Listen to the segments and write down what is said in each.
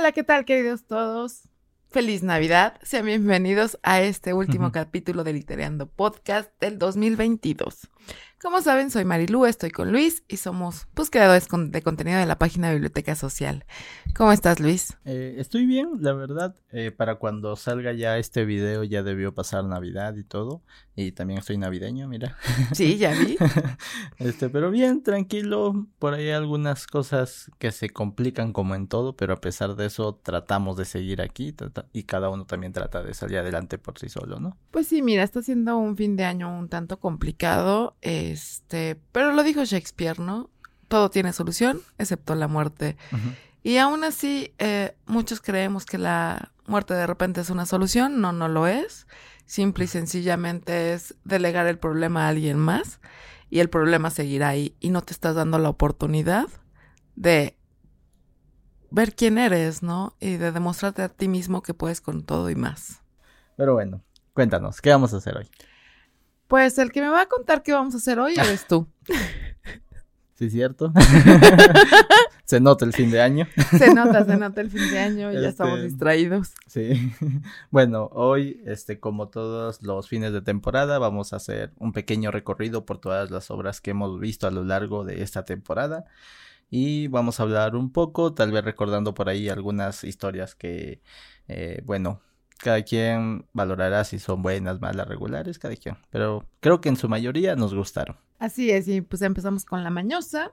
Hola, ¿qué tal, queridos todos? Feliz Navidad. Sean bienvenidos a este último capítulo de Litereando Podcast del 2022. Como saben, soy Marilu, estoy con Luis y somos pues creadores de contenido de la página de Biblioteca Social. ¿Cómo estás, Luis? Eh, estoy bien, la verdad. Eh, para cuando salga ya este video ya debió pasar Navidad y todo. Y también estoy navideño, mira. Sí, ya vi. este, pero bien, tranquilo. Por ahí algunas cosas que se complican como en todo, pero a pesar de eso tratamos de seguir aquí y cada uno también trata de salir adelante por sí solo, ¿no? Pues sí, mira, está siendo un fin de año un tanto complicado. Eh, este, pero lo dijo Shakespeare, ¿no? Todo tiene solución, excepto la muerte. Y aún así, eh, muchos creemos que la muerte de repente es una solución. No, no lo es. Simple y sencillamente es delegar el problema a alguien más y el problema seguirá ahí y no te estás dando la oportunidad de ver quién eres, ¿no? Y de demostrarte a ti mismo que puedes con todo y más. Pero bueno, cuéntanos, ¿qué vamos a hacer hoy? Pues el que me va a contar qué vamos a hacer hoy eres tú. Sí, cierto. se nota el fin de año. se nota, se nota el fin de año, ya estamos este, distraídos. Sí. Bueno, hoy, este, como todos los fines de temporada, vamos a hacer un pequeño recorrido por todas las obras que hemos visto a lo largo de esta temporada. Y vamos a hablar un poco, tal vez recordando por ahí algunas historias que, eh, bueno, cada quien valorará si son buenas, malas, regulares, cada quien. Pero creo que en su mayoría nos gustaron. Así es, y pues empezamos con la mañosa,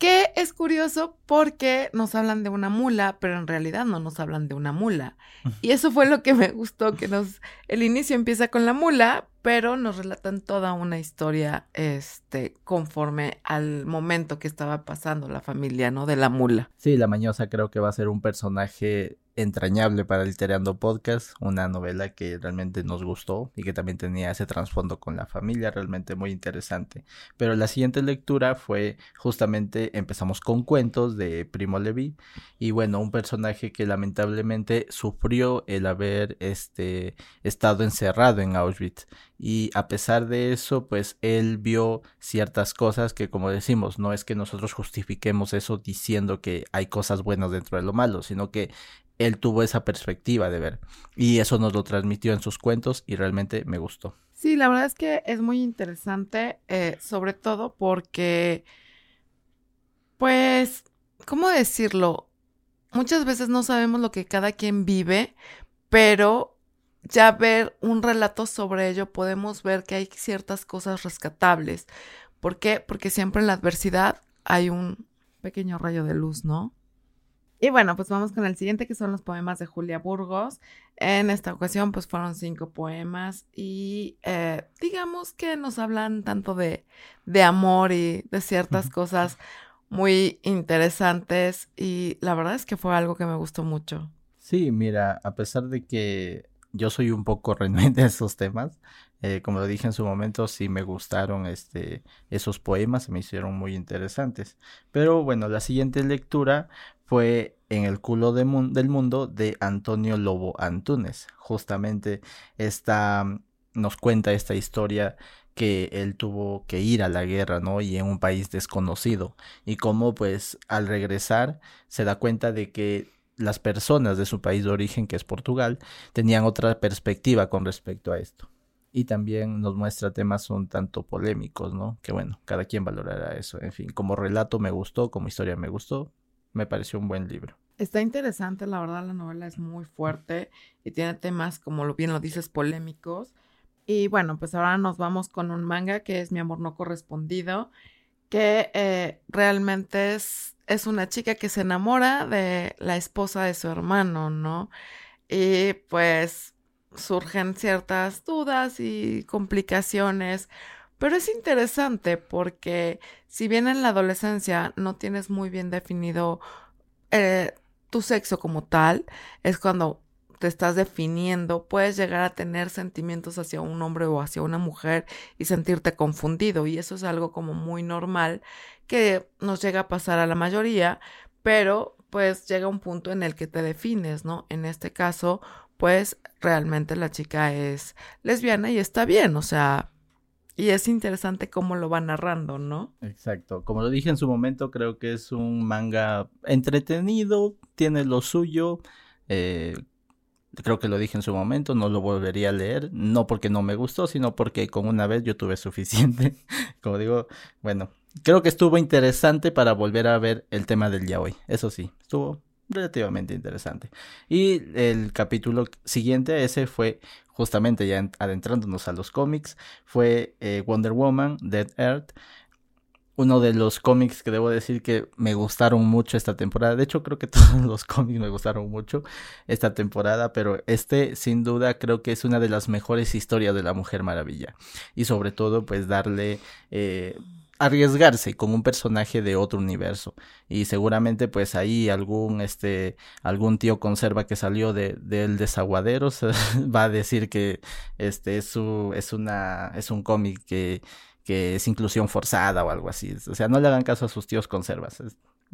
que es curioso porque nos hablan de una mula, pero en realidad no nos hablan de una mula. Y eso fue lo que me gustó, que nos, el inicio empieza con la mula, pero nos relatan toda una historia, este, conforme al momento que estaba pasando la familia, ¿no? De la mula. Sí, la mañosa creo que va a ser un personaje entrañable para Litereando Podcast, una novela que realmente nos gustó y que también tenía ese trasfondo con la familia, realmente muy interesante. Pero la siguiente lectura fue justamente empezamos con cuentos de Primo Levi y bueno, un personaje que lamentablemente sufrió el haber este estado encerrado en Auschwitz y a pesar de eso, pues él vio ciertas cosas que como decimos, no es que nosotros justifiquemos eso diciendo que hay cosas buenas dentro de lo malo, sino que él tuvo esa perspectiva de ver. Y eso nos lo transmitió en sus cuentos y realmente me gustó. Sí, la verdad es que es muy interesante, eh, sobre todo porque, pues, ¿cómo decirlo? Muchas veces no sabemos lo que cada quien vive, pero ya ver un relato sobre ello podemos ver que hay ciertas cosas rescatables. ¿Por qué? Porque siempre en la adversidad hay un pequeño rayo de luz, ¿no? Y bueno, pues vamos con el siguiente que son los poemas de Julia Burgos. En esta ocasión pues fueron cinco poemas y eh, digamos que nos hablan tanto de, de amor y de ciertas cosas muy interesantes y la verdad es que fue algo que me gustó mucho. Sí, mira, a pesar de que yo soy un poco renuente a esos temas, eh, como lo dije en su momento, sí me gustaron este, esos poemas, se me hicieron muy interesantes. Pero bueno, la siguiente lectura fue En el culo del mundo de Antonio Lobo Antunes. Justamente esta, nos cuenta esta historia que él tuvo que ir a la guerra, ¿no? Y en un país desconocido. Y cómo pues al regresar se da cuenta de que las personas de su país de origen, que es Portugal, tenían otra perspectiva con respecto a esto y también nos muestra temas un tanto polémicos, ¿no? Que bueno, cada quien valorará eso. En fin, como relato me gustó, como historia me gustó, me pareció un buen libro. Está interesante, la verdad la novela es muy fuerte y tiene temas, como bien lo dices, polémicos. Y bueno, pues ahora nos vamos con un manga que es Mi amor no correspondido, que eh, realmente es, es una chica que se enamora de la esposa de su hermano, ¿no? Y pues surgen ciertas dudas y complicaciones, pero es interesante porque si bien en la adolescencia no tienes muy bien definido eh, tu sexo como tal, es cuando te estás definiendo, puedes llegar a tener sentimientos hacia un hombre o hacia una mujer y sentirte confundido. Y eso es algo como muy normal que nos llega a pasar a la mayoría, pero pues llega un punto en el que te defines, ¿no? En este caso, pues realmente la chica es lesbiana y está bien, o sea, y es interesante cómo lo va narrando, ¿no? Exacto. Como lo dije en su momento, creo que es un manga entretenido, tiene lo suyo. Eh, creo que lo dije en su momento, no lo volvería a leer, no porque no me gustó, sino porque con una vez yo tuve suficiente. Como digo, bueno, creo que estuvo interesante para volver a ver el tema del yaoi. Eso sí, estuvo relativamente interesante. Y el capítulo siguiente, ese fue justamente ya adentrándonos a los cómics, fue eh, Wonder Woman, Dead Earth. Uno de los cómics que debo decir que me gustaron mucho esta temporada. De hecho, creo que todos los cómics me gustaron mucho esta temporada, pero este sin duda creo que es una de las mejores historias de la Mujer Maravilla. Y sobre todo, pues darle eh, arriesgarse con un personaje de otro universo. Y seguramente pues ahí algún este algún tío conserva que salió de del desaguadero va a decir que este es su es una es un cómic que que es inclusión forzada o algo así. O sea no le hagan caso a sus tíos conservas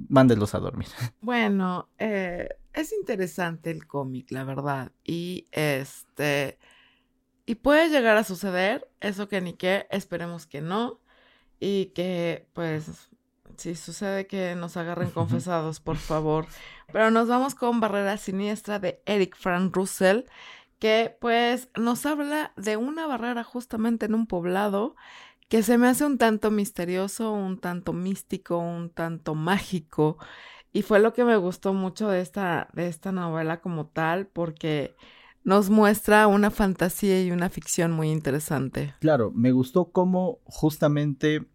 mándelos a dormir. Bueno eh, es interesante el cómic la verdad. Y este y puede llegar a suceder eso que ni qué esperemos que no y que pues si sucede que nos agarren confesados, por favor. Pero nos vamos con Barrera Siniestra de Eric Frank Russell, que pues nos habla de una barrera justamente en un poblado que se me hace un tanto misterioso, un tanto místico, un tanto mágico. Y fue lo que me gustó mucho de esta, de esta novela como tal, porque nos muestra una fantasía y una ficción muy interesante. Claro, me gustó cómo justamente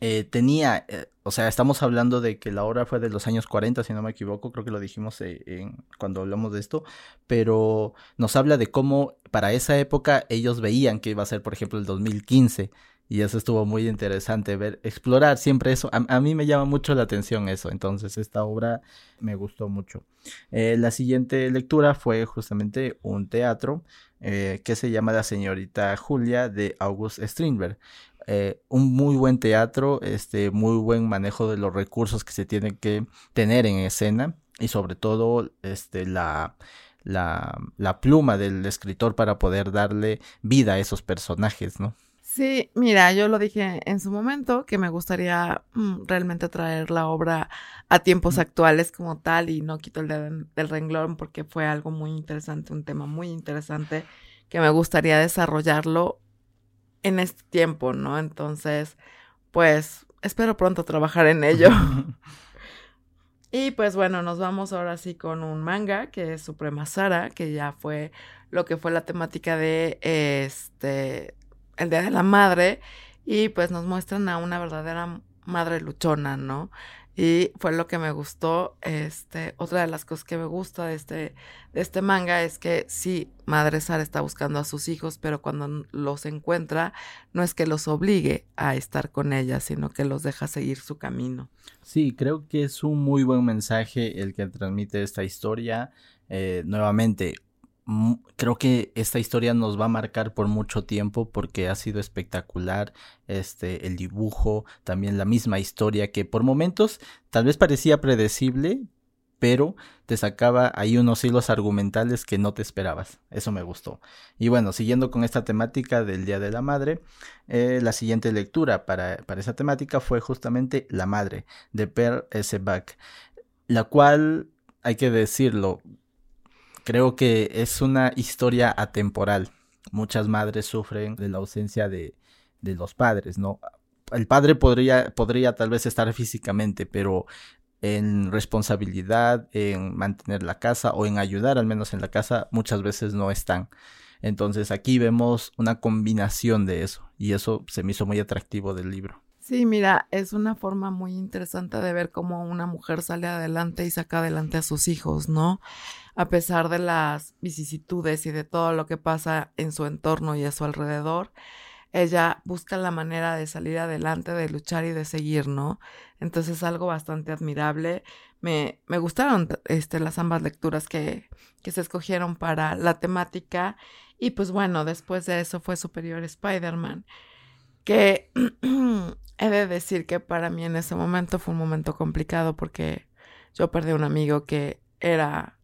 eh, tenía, eh, o sea, estamos hablando de que la obra fue de los años 40, si no me equivoco, creo que lo dijimos eh, cuando hablamos de esto, pero nos habla de cómo para esa época ellos veían que iba a ser, por ejemplo, el 2015. Y eso estuvo muy interesante ver, explorar siempre eso. A, mí me llama mucho la atención eso. Entonces, esta obra me gustó mucho. la siguiente lectura fue justamente un teatro que se llama La señorita Julia de August Strindberg. Eh, un muy buen teatro, este, muy buen manejo de los recursos que se tienen que tener en escena y sobre todo este, la, la, la pluma del escritor para poder darle vida a esos personajes, ¿no? Sí, mira, yo lo dije en su momento que me gustaría mm, realmente traer la obra a tiempos actuales como tal y no quito el dedo del renglón porque fue algo muy interesante, un tema muy interesante que me gustaría desarrollarlo en este tiempo, ¿no? Entonces, pues espero pronto trabajar en ello. y pues bueno, nos vamos ahora sí con un manga que es Suprema Sara, que ya fue lo que fue la temática de este el Día de la Madre y pues nos muestran a una verdadera madre luchona, ¿no? Y fue lo que me gustó. Este, otra de las cosas que me gusta de este, de este manga es que sí, Madre Sara está buscando a sus hijos, pero cuando los encuentra, no es que los obligue a estar con ella, sino que los deja seguir su camino. Sí, creo que es un muy buen mensaje el que transmite esta historia. Eh, nuevamente, creo que esta historia nos va a marcar por mucho tiempo porque ha sido espectacular este el dibujo también la misma historia que por momentos tal vez parecía predecible pero te sacaba ahí unos hilos argumentales que no te esperabas. Eso me gustó. Y bueno, siguiendo con esta temática del Día de la Madre, eh, la siguiente lectura para, para, esa temática fue justamente La Madre, de Per S. Bach, la cual, hay que decirlo, creo que es una historia atemporal. Muchas madres sufren de la ausencia de, de los padres, ¿no? El padre podría, podría tal vez estar físicamente, pero en responsabilidad, en mantener la casa o en ayudar al menos en la casa, muchas veces no están. Entonces aquí vemos una combinación de eso y eso se me hizo muy atractivo del libro. Sí, mira, es una forma muy interesante de ver cómo una mujer sale adelante y saca adelante a sus hijos, ¿no? A pesar de las vicisitudes y de todo lo que pasa en su entorno y a su alrededor, ella busca la manera de salir adelante, de luchar y de seguir, ¿no? Entonces es algo bastante admirable. Me, me gustaron este, las ambas lecturas que, que se escogieron para la temática. Y pues bueno, después de eso fue Superior Spider-Man que he de decir que para mí en ese momento fue un momento complicado porque yo perdí a un amigo que era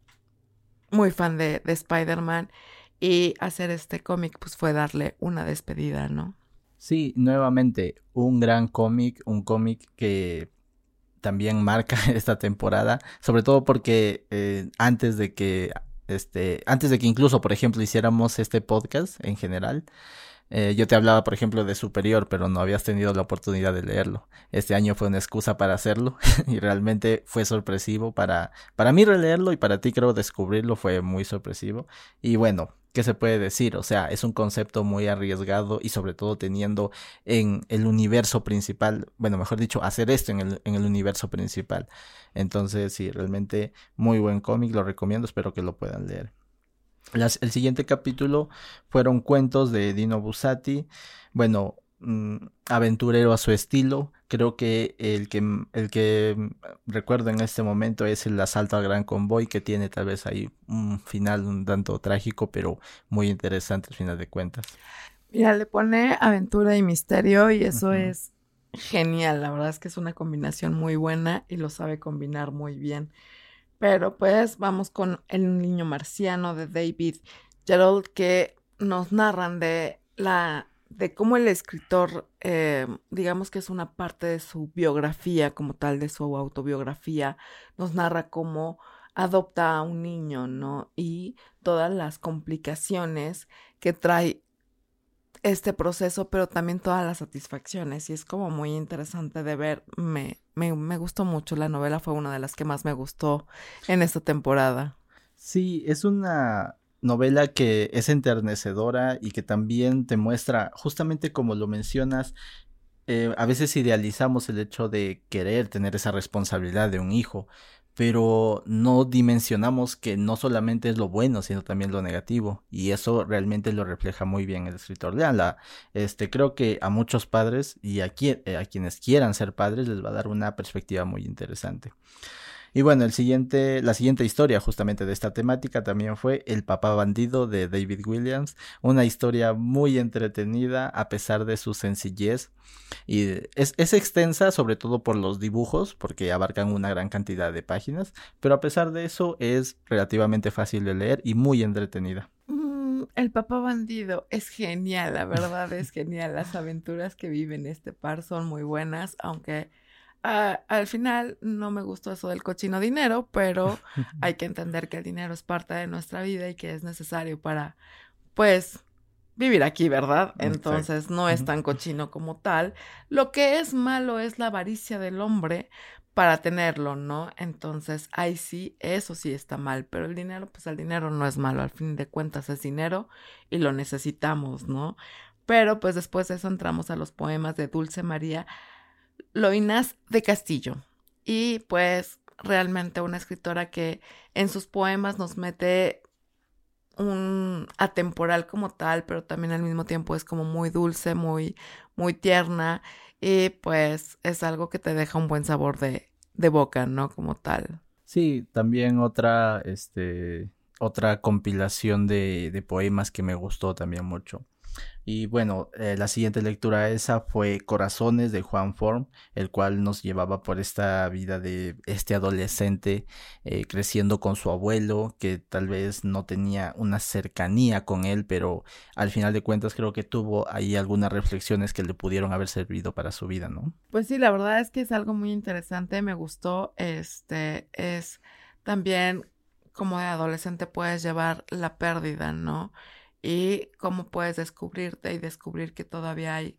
muy fan de, de Spider-Man y hacer este cómic pues fue darle una despedida, ¿no? Sí, nuevamente, un gran cómic, un cómic que también marca esta temporada, sobre todo porque eh, antes de que este, antes de que incluso, por ejemplo, hiciéramos este podcast en general, eh, yo te hablaba, por ejemplo, de Superior, pero no habías tenido la oportunidad de leerlo. Este año fue una excusa para hacerlo y realmente fue sorpresivo para, para mí releerlo y para ti creo descubrirlo fue muy sorpresivo. Y bueno, ¿qué se puede decir? O sea, es un concepto muy arriesgado y sobre todo teniendo en el universo principal, bueno, mejor dicho, hacer esto en el, en el universo principal. Entonces, sí, realmente muy buen cómic, lo recomiendo, espero que lo puedan leer el siguiente capítulo fueron cuentos de Dino Bussati. Bueno, mm, aventurero a su estilo. Creo que el que el que recuerdo en este momento es el asalto al gran convoy que tiene tal vez ahí un final un tanto trágico, pero muy interesante al final de cuentas. Mira, le pone aventura y misterio y eso es genial. La verdad es que es una combinación muy buena y lo sabe combinar muy bien. Pero pues vamos con El niño marciano de David Gerald que nos narran de la de cómo el escritor, eh, digamos que es una parte de su biografía como tal, de su autobiografía, nos narra cómo adopta a un niño, ¿no? Y todas las complicaciones que trae este proceso, pero también todas las satisfacciones. Y es como muy interesante de ver. Me, me, gustó mucho. La novela fue una de las que más me gustó en esta temporada. Sí, es una novela que es enternecedora y que también te muestra, justamente como lo mencionas, eh, a veces idealizamos el hecho de querer tener esa responsabilidad de un hijo, pero no dimensionamos que no solamente es lo bueno, sino también lo negativo, y eso realmente lo refleja muy bien el escritor. Leanla, este, creo que a muchos padres y a, eh, a quienes quieran ser padres les va a dar una perspectiva muy interesante. Y bueno, el siguiente, la siguiente historia justamente de esta temática también fue El papá bandido de David Williams, una historia muy entretenida a pesar de su sencillez y es, es extensa sobre todo por los dibujos porque abarcan una gran cantidad de páginas, pero a pesar de eso es relativamente fácil de leer y muy entretenida. Mm, el papá bandido es genial, la verdad es genial. Las aventuras que vive en este par son muy buenas, aunque al final no me gustó eso del cochino dinero, pero hay que entender que el dinero es parte de nuestra vida y que es necesario para, pues, vivir aquí, ¿verdad? Entonces no es tan cochino como tal. Lo que es malo es la avaricia del hombre para tenerlo, ¿no? Entonces, ahí sí, eso sí está mal, pero el dinero, pues el dinero no es malo, al fin de cuentas es dinero y lo necesitamos, ¿no? Pero pues después de eso entramos a los poemas de Dulce María Loinas de Castillo. Y pues realmente una escritora que en sus poemas nos mete un atemporal como tal, pero también al mismo tiempo es como muy dulce, muy, muy tierna y pues es algo que te deja un buen sabor de, de boca, ¿no? Como tal. Sí, también otra, este, otra compilación de, de poemas que me gustó también mucho. Y bueno, eh, la siguiente lectura esa fue Corazones de Juan Form, el cual nos llevaba por esta vida de este adolescente eh, creciendo con su abuelo, que tal vez no tenía una cercanía con él, pero al final de cuentas creo que tuvo ahí algunas reflexiones que le pudieron haber servido para su vida, ¿no? Pues sí, la verdad es que es algo muy interesante, me gustó, este, es también como de adolescente puedes llevar la pérdida, ¿no? Y cómo puedes descubrirte y descubrir que todavía hay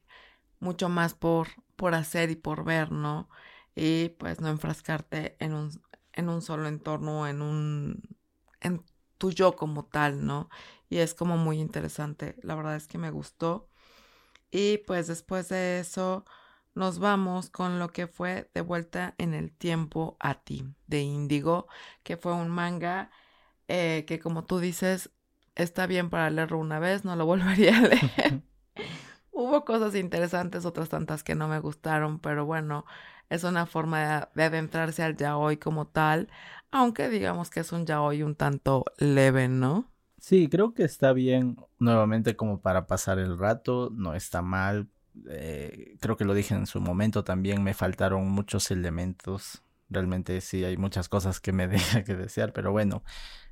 mucho más por, por hacer y por ver, ¿no? Y pues no enfrascarte en un, en un solo entorno, en un, en tu yo como tal, ¿no? Y es como muy interesante, la verdad es que me gustó. Y pues después de eso nos vamos con lo que fue De vuelta en el tiempo a ti, de Índigo, que fue un manga eh, que como tú dices está bien para leerlo una vez, no lo volvería a leer. Hubo cosas interesantes, otras tantas que no me gustaron, pero bueno, es una forma de, adentrarse al yaoi como tal, aunque digamos que es un yaoi un tanto leve, ¿no? Sí, creo que está bien nuevamente como para pasar el rato, no está mal. Eh, creo que lo dije en su momento también, me faltaron muchos elementos realmente sí hay muchas cosas que me deja que desear, pero bueno,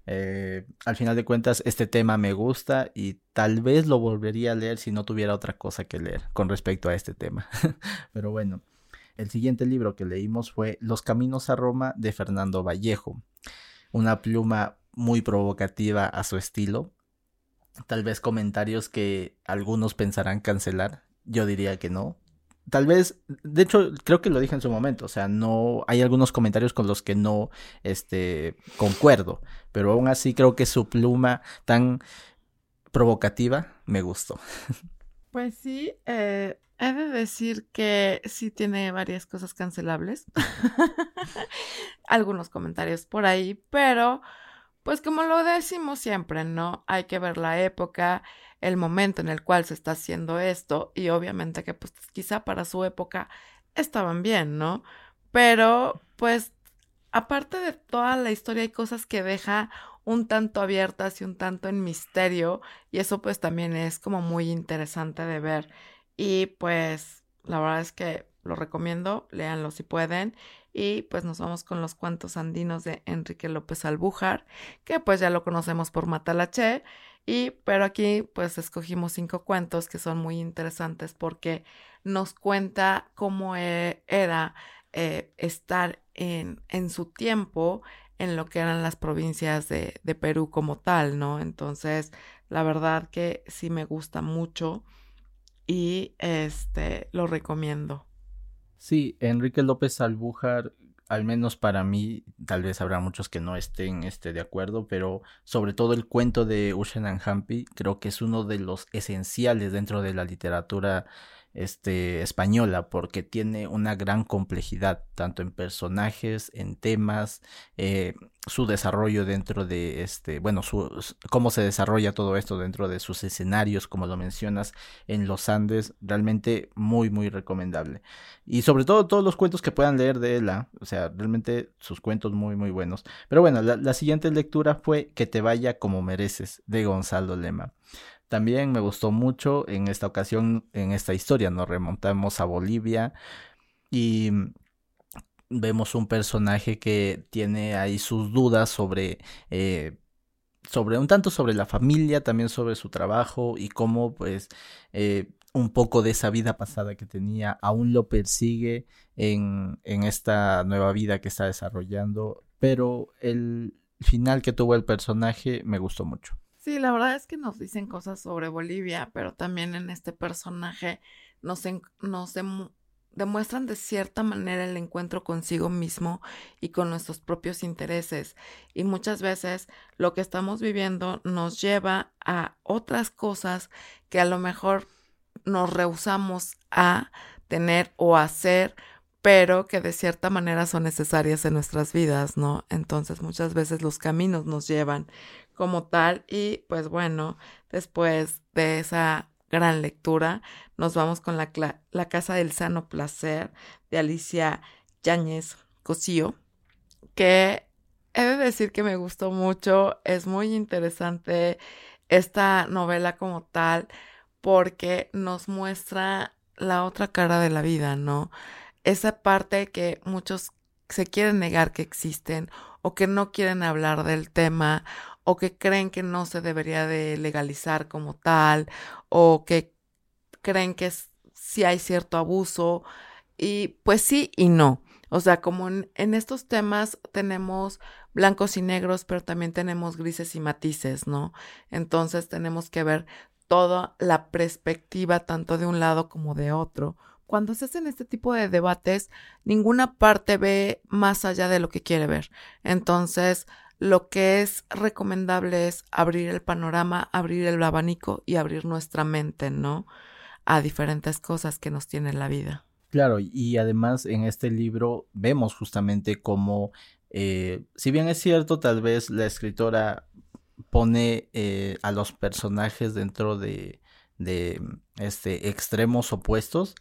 eh, al final de cuentas este tema me gusta y tal vez lo volvería a leer si no tuviera otra cosa que leer con respecto a este tema. pero bueno, el siguiente libro que leímos fue Los Caminos a Roma de Fernando Vallejo, una pluma muy provocativa a su estilo. Tal vez comentarios que algunos pensarán cancelar, yo diría que no, tal vez, de hecho, creo que lo dije en su momento, o sea, no, hay algunos comentarios con los que no, este, concuerdo, pero aún así creo que su pluma tan provocativa me gustó. Pues sí, eh, he de decir que sí tiene varias cosas cancelables, algunos comentarios por ahí, pero pues como lo decimos siempre, ¿no? Hay que ver la época, el momento en el cual se está haciendo esto y obviamente que pues quizá para su época estaban bien, ¿no? Pero pues aparte de toda la historia hay cosas que deja un tanto abiertas y un tanto en misterio y eso pues también es como muy interesante de ver y pues la verdad es que lo recomiendo, léanlo si pueden y pues nos vamos con los cuentos andinos de Enrique López Albújar que pues ya lo conocemos por Matalache y, pero aquí pues escogimos cinco cuentos que son muy interesantes porque nos cuenta cómo e, era eh, estar en, en su tiempo en lo que eran las provincias de, de, Perú como tal, ¿no? Entonces, la verdad que sí me gusta mucho y este lo recomiendo. Sí, Enrique López Albújar al menos para mí, tal vez habrá muchos que no estén este, de acuerdo, pero sobre todo el cuento de Ushen Hampi creo que es uno de los esenciales dentro de la literatura este, española porque tiene una gran complejidad tanto en personajes, en temas, eh, su desarrollo dentro de este, bueno, su, cómo se desarrolla todo esto dentro de sus escenarios, como lo mencionas en los Andes, realmente muy, muy recomendable. Y sobre todo todos los cuentos que puedan leer de ella, o sea, realmente sus cuentos muy, muy buenos. Pero bueno, la, la siguiente lectura fue Que te vaya como mereces, de Gonzalo Lema. También me gustó mucho en esta ocasión, en esta historia, nos remontamos a Bolivia y vemos un personaje que tiene ahí sus dudas sobre, eh, sobre un tanto sobre la familia, también sobre su trabajo y cómo pues eh, un poco de esa vida pasada que tenía aún lo persigue en, en esta nueva vida que está desarrollando, pero el final que tuvo el personaje me gustó mucho. Sí, la verdad es que nos dicen cosas sobre Bolivia, pero también en este personaje nos, demuestran de cierta manera el encuentro consigo mismo y con nuestros propios intereses. Y muchas veces lo que estamos viviendo nos lleva a otras cosas que a lo mejor nos rehusamos a tener o hacer pero que de cierta manera son necesarias en nuestras vidas, ¿no? Entonces muchas veces los caminos nos llevan como tal y pues bueno, después de esa gran lectura nos vamos con la, la Casa del Sano Placer de Alicia Yáñez Cosío, que he de decir que me gustó mucho, es muy interesante esta novela como tal porque nos muestra la otra cara de la vida, ¿no? esa parte que muchos se quieren negar que existen o que no quieren hablar del tema o que creen que no se debería de legalizar como tal o que creen que sí hay cierto abuso y pues sí y no. O sea, como en, en, estos temas tenemos blancos y negros, pero también tenemos grises y matices, ¿no? Entonces tenemos que ver toda la perspectiva tanto de un lado como de otro cuando se hacen este tipo de debates, ninguna parte ve más allá de lo que quiere ver. Entonces, lo que es recomendable es abrir el panorama, abrir el abanico y abrir nuestra mente, ¿no? A diferentes cosas que nos tiene la vida. Claro, y además en este libro vemos justamente cómo, eh, si bien es cierto, tal vez la escritora pone eh, a los personajes dentro de, de este, extremos opuestos,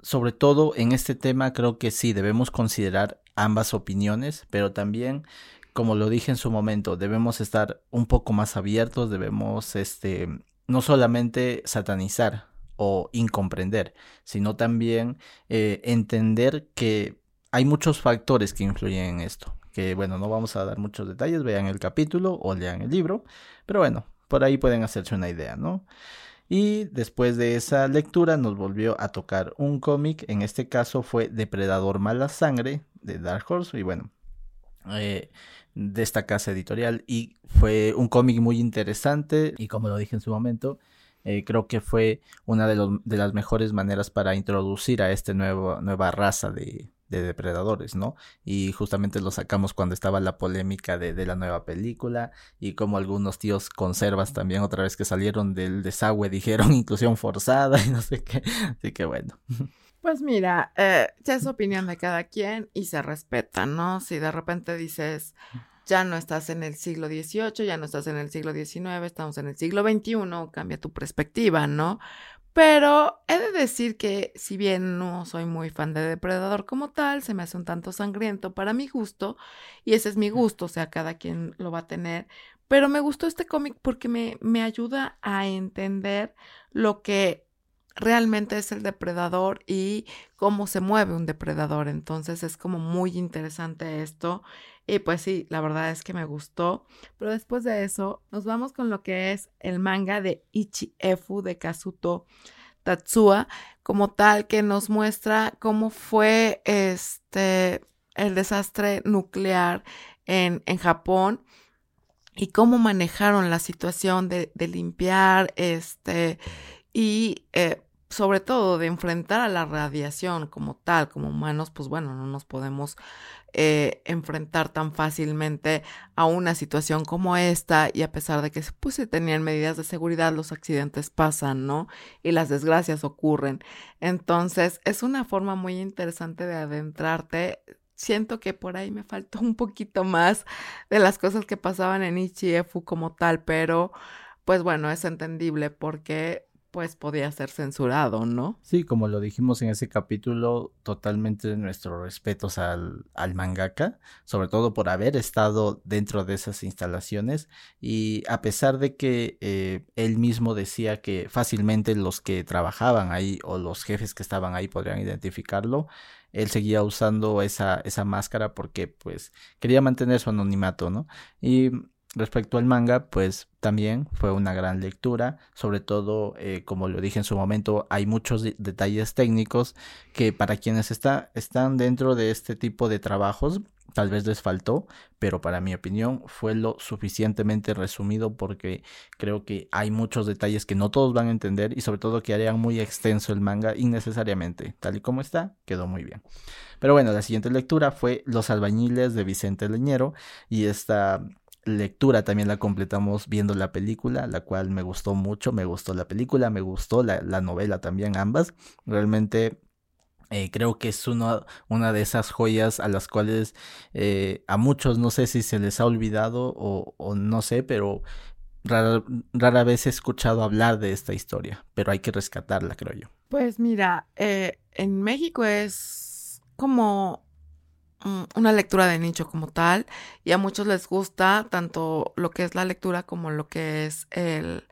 sobre todo en este tema creo que sí debemos considerar ambas opiniones, pero también como lo dije en su momento, debemos estar un poco más abiertos, debemos este no solamente satanizar o incomprender, sino también eh, entender que hay muchos factores que influyen en esto. Que bueno, no vamos a dar muchos detalles, vean el capítulo o lean el libro. Pero bueno, por ahí pueden hacerse una idea, ¿no? Y después de esa lectura nos volvió a tocar un cómic, en este caso fue Depredador Mala Sangre de Dark Horse y bueno, eh, de esta casa editorial y fue un cómic muy interesante y como lo dije en su momento, eh, creo que fue una de, los, de, las mejores maneras para introducir a esta nueva raza de, de depredadores, ¿no? Y justamente lo sacamos cuando estaba la polémica de, la nueva película y como algunos tíos conservas también otra vez que salieron del desagüe dijeron inclusión forzada y no sé qué, así que bueno. Pues mira, eh, ya es opinión de cada quien y se respeta, ¿no? Si de repente dices, ya no estás en el siglo XVIII, ya no estás en el siglo XIX, estamos en el siglo XXI, cambia tu perspectiva, ¿no? Pero he de decir que si bien no soy muy fan de Depredador como tal, se me hace un tanto sangriento para mi gusto, y ese es mi gusto, o sea, cada quien lo va a tener, pero me gustó este cómic porque me, me ayuda a entender lo que realmente es el depredador y cómo se mueve un depredador. Entonces es como muy interesante esto. Y pues sí, la verdad es que me gustó. Pero después de eso, nos vamos con lo que es el manga de Ichi-Efu de Kazuto Tatsua, como tal, que nos muestra cómo fue este el desastre nuclear en, en Japón y cómo manejaron la situación de, de limpiar este y eh, sobre todo de enfrentar a la radiación como tal, como humanos, pues bueno, no nos podemos eh, enfrentar tan fácilmente a una situación como esta y a pesar de que pues, se tenían medidas de seguridad, los accidentes pasan, ¿no? Y las desgracias ocurren. Entonces, es una forma muy interesante de adentrarte. Siento que por ahí me faltó un poquito más de las cosas que pasaban en Ichiefu como tal, pero pues bueno, es entendible porque pues podía ser censurado, ¿no? Sí, como lo dijimos en ese capítulo, totalmente nuestros respetos al, al mangaka, sobre todo por haber estado dentro de esas instalaciones y a pesar de que eh, él mismo decía que fácilmente los que trabajaban ahí o los jefes que estaban ahí podrían identificarlo, él seguía usando esa, esa máscara porque pues quería mantener su anonimato, ¿no? Y Respecto al manga, pues también fue una gran lectura, sobre todo, eh, como lo dije en su momento, hay muchos detalles técnicos que para quienes está, están dentro de este tipo de trabajos, tal vez les faltó, pero para mi opinión fue lo suficientemente resumido porque creo que hay muchos detalles que no todos van a entender y sobre todo que harían muy extenso el manga innecesariamente, tal y como está, quedó muy bien. Pero bueno, la siguiente lectura fue Los albañiles de Vicente Leñero y esta lectura también la completamos viendo la película, la cual me gustó mucho, me gustó la película, me gustó la, novela también, ambas. Realmente eh, creo que es una de esas joyas a las cuales eh, a muchos no sé si se les ha olvidado o, no sé, pero rara, vez he escuchado hablar de esta historia, pero hay que rescatarla, creo yo. Pues mira, eh, en México es como una lectura de nicho como tal y a muchos les gusta tanto lo que es la lectura como lo que es el,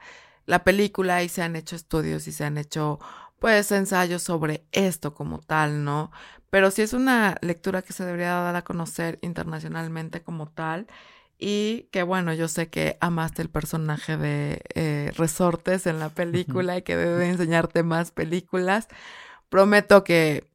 la película y se han hecho estudios y se han hecho pues ensayos sobre esto como tal, ¿no? Pero sí es una lectura que se debería dar a conocer internacionalmente como tal y que bueno, yo sé que amaste el personaje de eh, Resortes en la película y que debe enseñarte más películas. Prometo que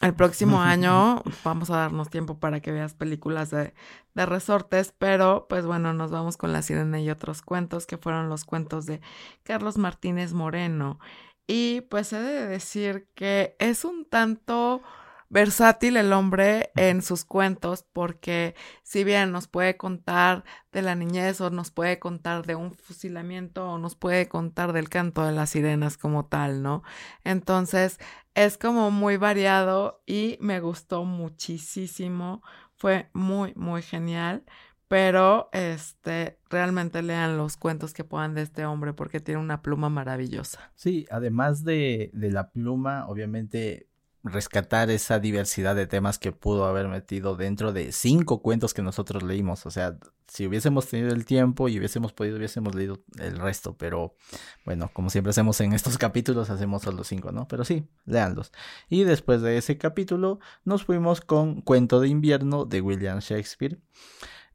el próximo año vamos a darnos tiempo para que veas películas de, de, resortes, pero pues bueno, nos vamos con La Sirena y otros cuentos que fueron los cuentos de Carlos Martínez Moreno. Y pues he de decir que es un tanto versátil el hombre en sus cuentos porque si bien nos puede contar de la niñez o nos puede contar de un fusilamiento o nos puede contar del canto de las sirenas como tal, ¿no? Entonces es como muy variado y me gustó muchísimo, fue muy, muy genial. Pero este realmente lean los cuentos que puedan de este hombre porque tiene una pluma maravillosa. Sí, además de, de la pluma, obviamente rescatar esa diversidad de temas que pudo haber metido dentro de cinco cuentos que nosotros leímos. O sea, si hubiésemos tenido el tiempo y hubiésemos podido, hubiésemos leído el resto. Pero bueno, como siempre hacemos en estos capítulos, hacemos solo cinco, ¿no? Pero sí, léanlos. Y después de ese capítulo, nos fuimos con Cuento de invierno de William Shakespeare.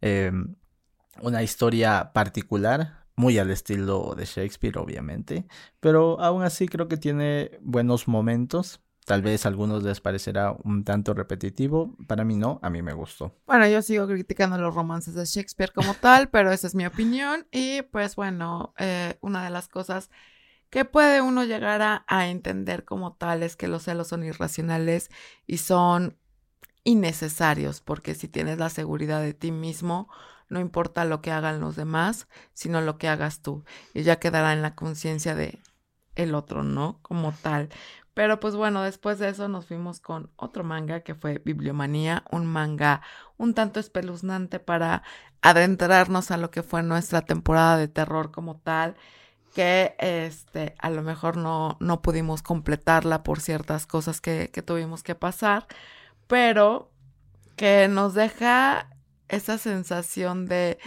Em, una historia particular, muy al estilo de Shakespeare, obviamente, pero aún así creo que tiene buenos momentos. Tal vez a algunos les parecerá un tanto repetitivo, para mí no, a mí me gustó. Bueno, yo sigo criticando los romances de Shakespeare como tal, pero esa es mi opinión y pues bueno, eh, una de las cosas que puede uno llegar a, a entender como tal es que los celos son irracionales y son innecesarios, porque si tienes la seguridad de ti mismo, no importa lo que hagan los demás, sino lo que hagas tú. Y ya quedará en la conciencia de el otro, ¿no? Como tal. Pero pues bueno, después de eso nos fuimos con otro manga que fue Bibliomanía, un manga un tanto espeluznante para adentrarnos a lo que fue nuestra temporada de terror como tal, que este a lo mejor no, no pudimos completarla por ciertas cosas que, que tuvimos que pasar, pero que nos deja esa sensación de,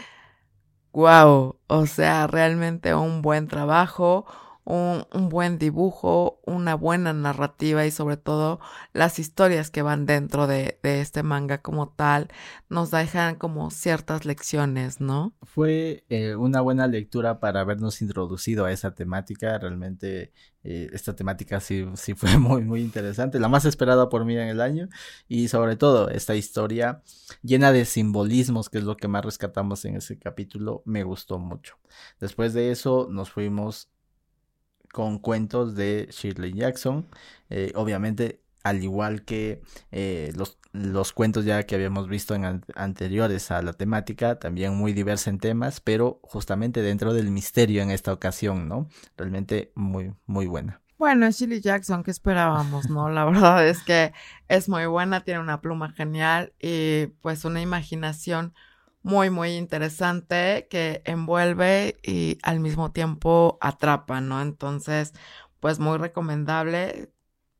wow, o sea, realmente un buen trabajo, un, buen dibujo, una buena narrativa y sobre todo las historias que van dentro de, de, este manga como tal nos dejan como ciertas lecciones, ¿no? Fue eh, una buena lectura para habernos introducido a esa temática, realmente eh, esta temática sí, sí fue muy, muy interesante, la más esperada por mí en el año y sobre todo esta historia llena de simbolismos, que es lo que más rescatamos en ese capítulo, me gustó mucho. Después de eso nos fuimos con cuentos de Shirley Jackson. Eh, obviamente, al igual que eh, los, los, cuentos ya que habíamos visto en anteriores a la temática, también muy diversa en temas, pero justamente dentro del misterio en esta ocasión, ¿no? Realmente muy, muy buena. Bueno, Shirley Jackson, ¿qué esperábamos, no? La verdad es que es muy buena, tiene una pluma genial y pues una imaginación muy, muy interesante que envuelve y al mismo tiempo atrapa, ¿no? Entonces, pues muy recomendable.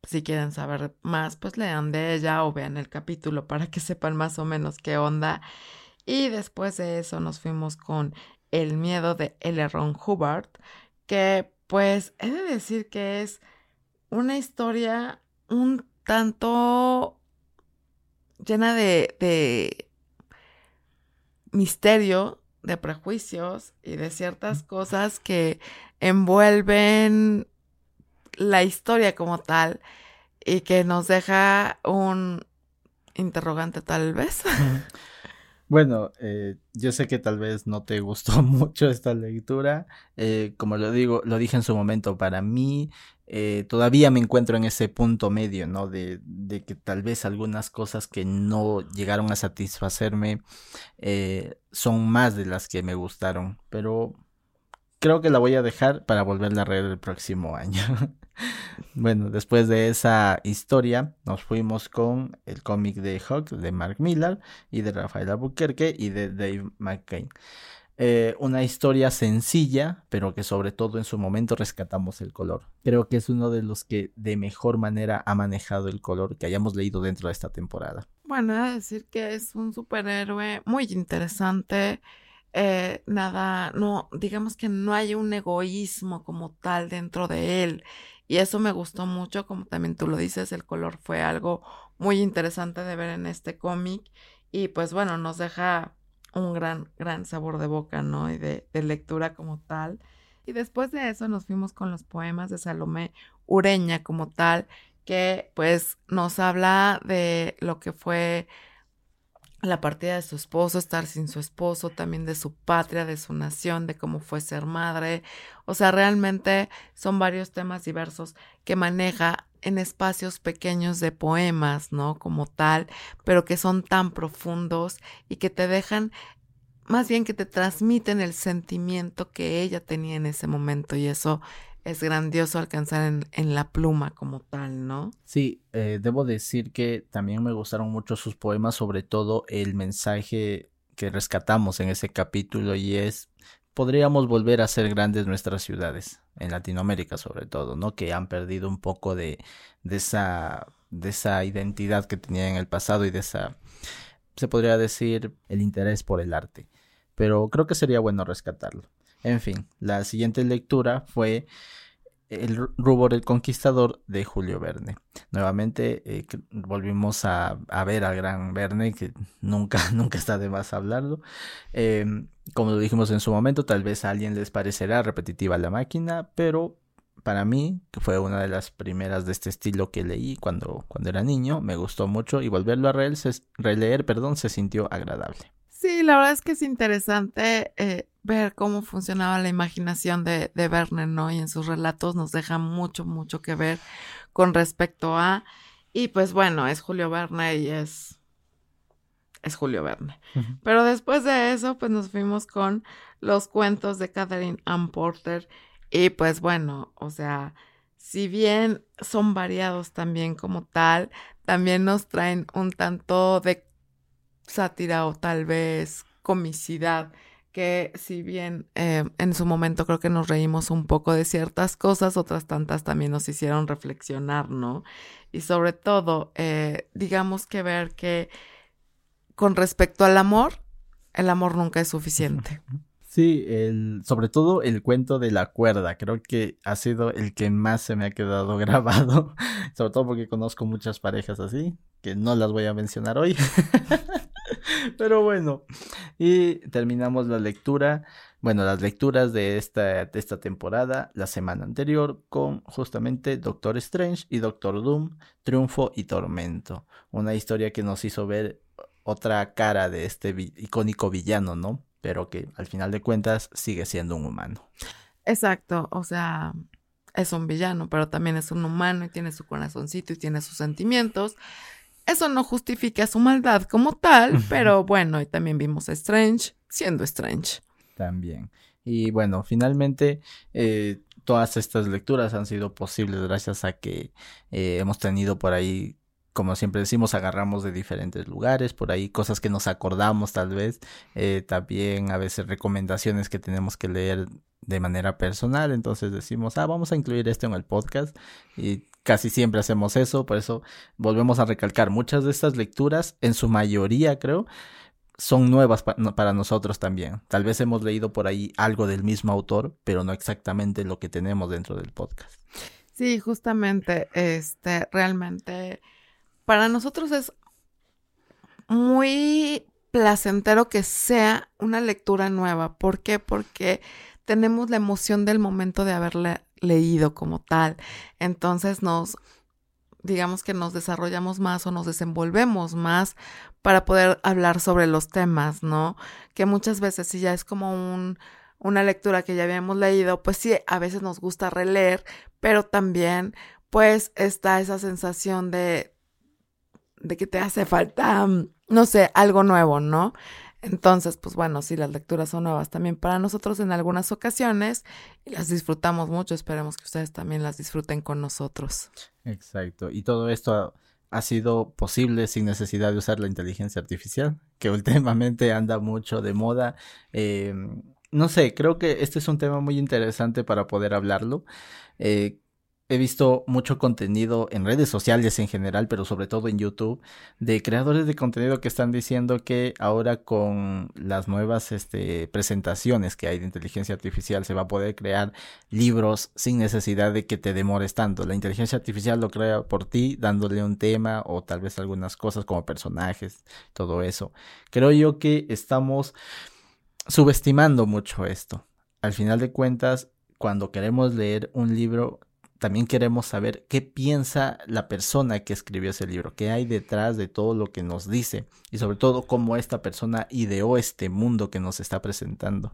Si quieren saber más, pues lean de ella o vean el capítulo para que sepan más o menos qué onda. Y después de eso nos fuimos con El miedo de L. Ron Hubbard, que pues he de decir que es una historia un tanto llena de, de misterio, de prejuicios y de ciertas cosas que envuelven la historia como tal y que nos deja un interrogante tal vez. Bueno, eh, yo sé que tal vez no te gustó mucho esta lectura. Eh, como lo digo, lo dije en su momento, para mí eh, todavía me encuentro en ese punto medio, ¿no? De, de, que tal vez algunas cosas que no llegaron a satisfacerme eh, son más de las que me gustaron, pero creo que la voy a dejar para volverla a leer el próximo año. bueno, después de esa historia, nos fuimos con el cómic de Hawk de Mark Millar y de Rafael Albuquerque y de Dave McCain. Eh, una historia sencilla, pero que sobre todo en su momento rescatamos el color. Creo que es uno de los que de mejor manera ha manejado el color que hayamos leído dentro de esta temporada. Bueno, decir que es un superhéroe muy interesante. Eh, nada, no, digamos que no hay un egoísmo como tal dentro de él. Y eso me gustó mucho, como también tú lo dices, el color fue algo muy interesante de ver en este cómic. Y pues bueno, nos deja un gran, gran sabor de boca, ¿no? Y de, de, lectura como tal. Y después de eso nos fuimos con los poemas de Salomé Ureña como tal, que pues nos habla de lo que fue la partida de su esposo, estar sin su esposo, también de su patria, de su nación, de cómo fue ser madre. O sea, realmente son varios temas diversos que maneja en espacios pequeños de poemas, ¿no? Como tal, pero que son tan profundos y que te dejan, más bien que te transmiten el sentimiento que ella tenía en ese momento y eso es grandioso alcanzar en, en la pluma como tal, ¿no? Sí, eh, debo decir que también me gustaron mucho sus poemas, sobre todo el mensaje que rescatamos en ese capítulo y es podríamos volver a ser grandes nuestras ciudades, en Latinoamérica sobre todo, ¿no? Que han perdido un poco de, de esa de esa identidad que tenía en el pasado y de esa, se podría decir, el interés por el arte. Pero creo que sería bueno rescatarlo. En fin, la siguiente lectura fue el rubor el conquistador de Julio Verne. Nuevamente eh, volvimos a, ver al gran Verne, que nunca, nunca está de más hablarlo. Em, como lo dijimos en su momento, tal vez a alguien les parecerá repetitiva la máquina, pero para mí, que fue una de las primeras de este estilo que leí cuando, cuando era niño, me gustó mucho y volverlo a releer, perdón, se sintió agradable. Sí, la verdad es que es interesante eh, ver cómo funcionaba la imaginación de, de Verne, ¿no? Y en sus relatos nos deja mucho, mucho que ver con respecto a... Y pues bueno, es Julio Verne y es... Es Julio Verne. Pero después de eso, pues nos fuimos con los cuentos de Catherine Ann Porter. Y pues bueno, o sea, si bien son variados también como tal, también nos traen un tanto de sátira o tal vez comicidad que si bien eh, en su momento creo que nos reímos un poco de ciertas cosas, otras tantas también nos hicieron reflexionar, ¿no? Y sobre todo, eh, digamos que ver que con respecto al amor, el amor nunca es suficiente. Sí, el, sobre todo el cuento de la cuerda, creo que ha sido el que más se me ha quedado grabado, sobre todo porque conozco muchas parejas así, que no las voy a mencionar hoy. Pero bueno, y terminamos la lectura, bueno, las lecturas de esta, de esta temporada, la semana anterior, con justamente Doctor Strange y Doctor Doom, Triunfo y Tormento. Una historia que nos hizo ver otra cara de este icónico villano, ¿no? Pero que al final de cuentas sigue siendo un humano. Exacto, o sea, es un villano, pero también es un humano y tiene su corazoncito y tiene sus sentimientos. Eso no justifica su maldad como tal, pero bueno, y también vimos a Strange siendo Strange. También. Y bueno, finalmente eh, todas estas lecturas han sido posibles gracias a que eh, hemos tenido por ahí, como siempre decimos, agarramos de diferentes lugares, por ahí cosas que nos acordamos tal vez, eh, también a veces recomendaciones que tenemos que leer de manera personal, entonces decimos, ah, vamos a incluir esto en el podcast y casi siempre hacemos eso, por eso volvemos a recalcar, muchas de estas lecturas, en su mayoría creo, son nuevas para nosotros también. Tal vez hemos leído por ahí algo del mismo autor, pero no exactamente lo que tenemos dentro del podcast. Sí, justamente, este, realmente, para nosotros es muy placentero que sea una lectura nueva. ¿Por qué? Porque tenemos la emoción del momento de haberla leído como tal. Entonces nos, digamos que nos desarrollamos más o nos desenvolvemos más para poder hablar sobre los temas, ¿no? Que muchas veces si ya es como un, una lectura que ya habíamos leído, pues sí, a veces nos gusta releer, pero también pues está esa sensación de, de que te hace falta, no sé, algo nuevo, ¿no? Entonces, pues bueno, sí, las lecturas son nuevas también para nosotros en algunas ocasiones y las disfrutamos mucho. Esperemos que ustedes también las disfruten con nosotros. Exacto. Y todo esto ha, sido posible sin necesidad de usar la inteligencia artificial, que últimamente anda mucho de moda. Em, no sé, creo que este es un tema muy interesante para poder hablarlo. Eh, he visto mucho contenido en redes sociales en general, pero sobre todo en YouTube, de creadores de contenido que están diciendo que ahora con las nuevas este, presentaciones que hay de inteligencia artificial se va a poder crear libros sin necesidad de que te demores tanto. La inteligencia artificial lo crea por ti, dándole un tema o tal vez algunas cosas como personajes, todo eso. Creo yo que estamos subestimando mucho esto. Al final de cuentas, cuando queremos leer un libro, también queremos saber qué piensa la persona que escribió ese libro, qué hay detrás de todo lo que nos dice y sobre todo cómo esta persona ideó este mundo que nos está presentando.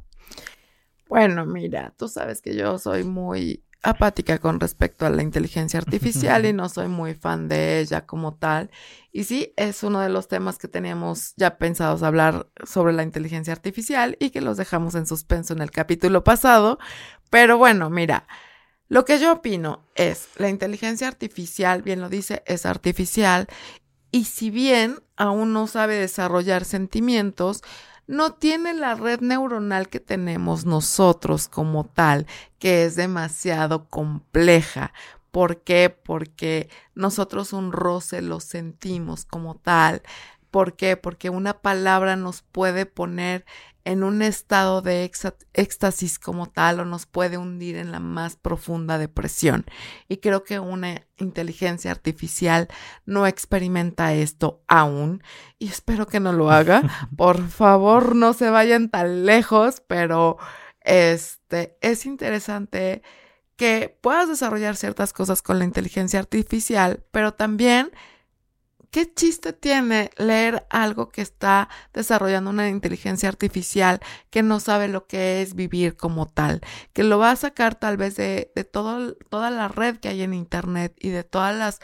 Bueno, mira, tú sabes que yo soy muy apática con respecto a la inteligencia artificial y no soy muy fan de ella como tal. Y sí, es uno de los temas que teníamos ya pensados hablar sobre la inteligencia artificial y que los dejamos en suspenso en el capítulo pasado. Pero bueno, mira, lo que yo opino es, la inteligencia artificial, bien lo dice, es artificial y si bien aún no sabe desarrollar sentimientos, no tiene la red neuronal que tenemos nosotros como tal, que es demasiado compleja. ¿Por qué? Porque nosotros un roce lo sentimos como tal. ¿Por qué? Porque una palabra nos puede poner en un estado de éxtasis como tal o nos puede hundir en la más profunda depresión. Y creo que una inteligencia artificial no experimenta esto aún y espero que no lo haga. Por favor, no se vayan tan lejos, pero este es interesante que puedas desarrollar ciertas cosas con la inteligencia artificial, pero también ¿qué chiste tiene leer algo que está desarrollando una inteligencia artificial que no sabe lo que es vivir como tal? Que lo va a sacar tal vez de, de toda la red que hay en Internet y de todas las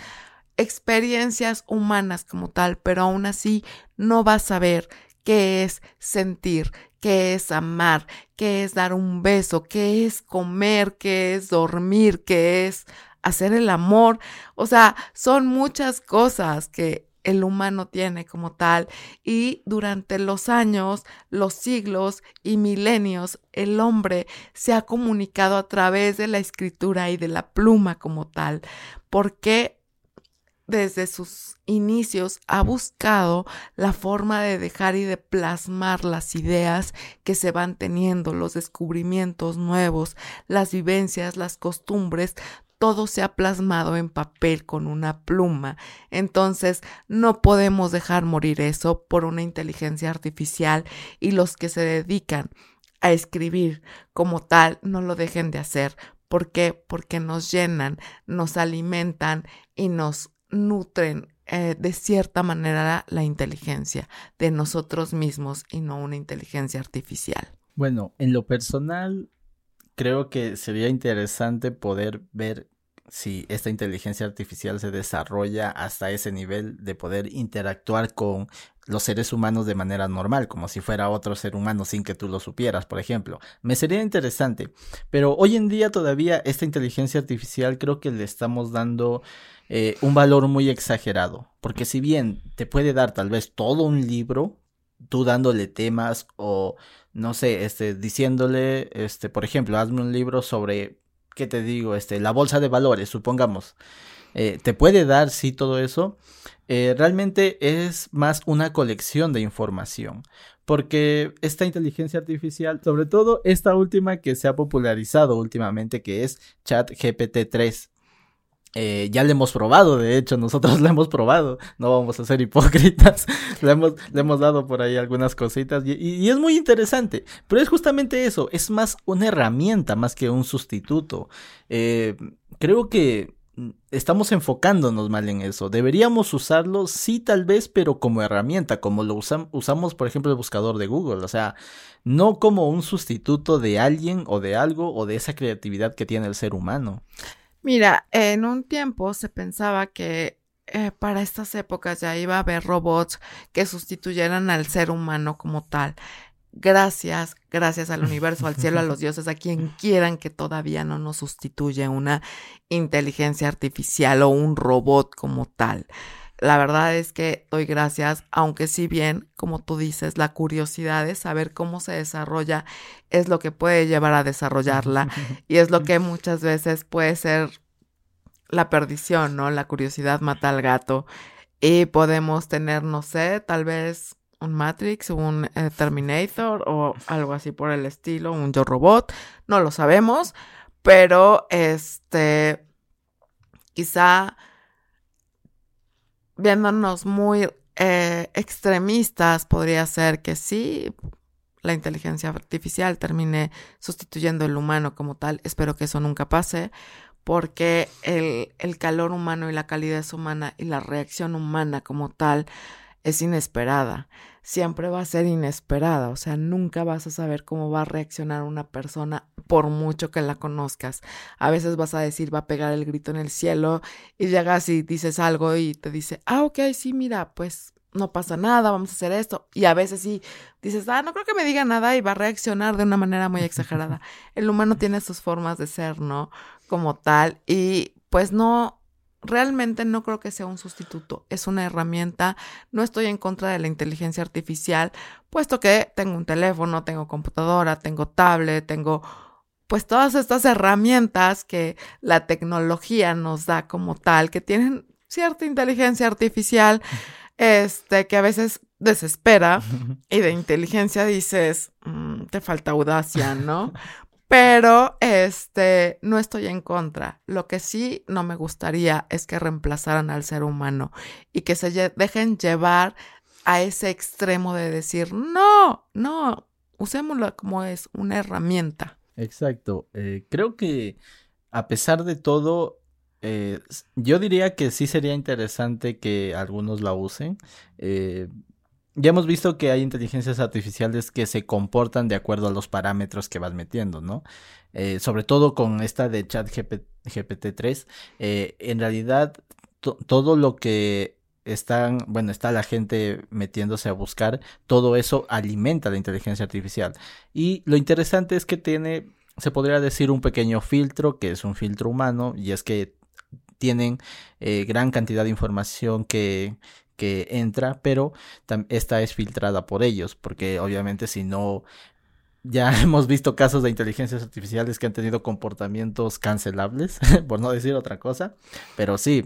experiencias humanas como tal, pero aún así no va a saber qué es sentir, qué es amar, qué es dar un beso, qué es comer, qué es dormir, qué es hacer el amor. O sea, son muchas cosas que el humano tiene como tal y durante los años, los siglos y milenios, el hombre se ha comunicado a través de la escritura y de la pluma como tal. porque desde sus inicios ha buscado la forma de dejar y de plasmar las ideas que se van teniendo, los descubrimientos nuevos, las vivencias, las costumbres, todo se ha plasmado en papel con una pluma. Entonces, no podemos dejar morir eso por una inteligencia artificial y los que se dedican a escribir como tal no lo dejen de hacer. ¿Por qué? Porque nos llenan, nos alimentan y nos nutren eh, de cierta manera la inteligencia de nosotros mismos y no una inteligencia artificial. Bueno, en lo personal, creo que sería interesante poder ver si esta inteligencia artificial se desarrolla hasta ese nivel de poder interactuar con los seres humanos de manera normal, como si fuera otro ser humano sin que tú lo supieras, por ejemplo. Me sería interesante, pero hoy en día todavía esta inteligencia artificial creo que le estamos dando eh, un valor muy exagerado, porque si bien te puede dar tal vez todo un libro, tú dándole temas o no sé, este, diciéndole, este, por ejemplo, hazme un libro sobre, ¿qué te digo? Este, la bolsa de valores, supongamos. Eh, te puede dar, sí, todo eso. Eh, realmente es más una colección de información. Porque esta inteligencia artificial, sobre todo esta última que se ha popularizado últimamente, que es ChatGPT 3, eh, ya le hemos probado, de hecho, nosotros le hemos probado, no vamos a ser hipócritas, le, hemos, le hemos dado por ahí algunas cositas y, es muy interesante, pero es justamente eso, es más una herramienta más que un sustituto. Eh, creo que estamos enfocándonos mal en eso, deberíamos usarlo, sí tal vez, pero como herramienta, como lo usamos, por ejemplo, el buscador de Google, o sea, no como un sustituto de alguien o de algo o de esa creatividad que tiene el ser humano. Mira, en un tiempo se pensaba que eh, para estas épocas ya iba a haber robots que sustituyeran al ser humano como tal. Gracias, gracias al universo, al cielo, a los dioses, a quien quieran que todavía no nos sustituye una inteligencia artificial o un robot como tal. La verdad es que doy gracias, aunque si bien, como tú dices, la curiosidad de saber cómo se desarrolla es lo que puede llevar a desarrollarla y es lo que muchas veces puede ser la perdición, ¿no? La curiosidad mata al gato y podemos tener, no sé, tal vez un Matrix, un eh, Terminator o algo así por el estilo, un Yo Robot, no lo sabemos, pero este, quizá viéndonos muy eh, extremistas, podría ser que sí, la inteligencia artificial termine sustituyendo el humano como tal. Espero que eso nunca pase, porque el, el calor humano y la calidez humana y la reacción humana como tal es inesperada. Siempre va a ser inesperada, o sea, nunca vas a saber cómo va a reaccionar una persona por mucho que la conozcas. A veces vas a decir, va a pegar el grito en el cielo y llegas y dices algo y te dice, ah, ok, sí, mira, pues no pasa nada, vamos a hacer esto. Y a veces sí dices, ah, no creo que me diga nada y va a reaccionar de una manera muy exagerada. El humano tiene sus formas de ser, ¿no? Como tal. Y pues no, realmente no creo que sea un sustituto, es una herramienta. No estoy en contra de la inteligencia artificial, puesto que tengo un teléfono, tengo computadora, tengo tablet, tengo pues todas estas herramientas que la tecnología nos da como tal, que tienen cierta inteligencia artificial, este, que a veces desespera y de inteligencia dices, mm, te falta audacia, ¿no? Pero, este, no estoy en contra. Lo que sí no me gustaría es que reemplazaran al ser humano y que se dejen llevar a ese extremo de decir, no, no, usémoslo como es una herramienta. Exacto. Eh, creo que a pesar de todo, eh, yo diría que sí sería interesante que algunos la usen. Eh, ya hemos visto que hay inteligencias artificiales que se comportan de acuerdo a los parámetros que vas metiendo, ¿no? Sobre todo con esta de chat GPT-3, eh, en realidad todo lo que están, bueno, está la gente metiéndose a buscar, todo eso alimenta la inteligencia artificial. Y lo interesante es que tiene, se podría decir, un pequeño filtro, que es un filtro humano, y es que tienen eh, gran cantidad de información que, que entra, pero esta es filtrada por ellos, porque obviamente si no, ya hemos visto casos de inteligencias artificiales que han tenido comportamientos cancelables, por no decir otra cosa, pero sí,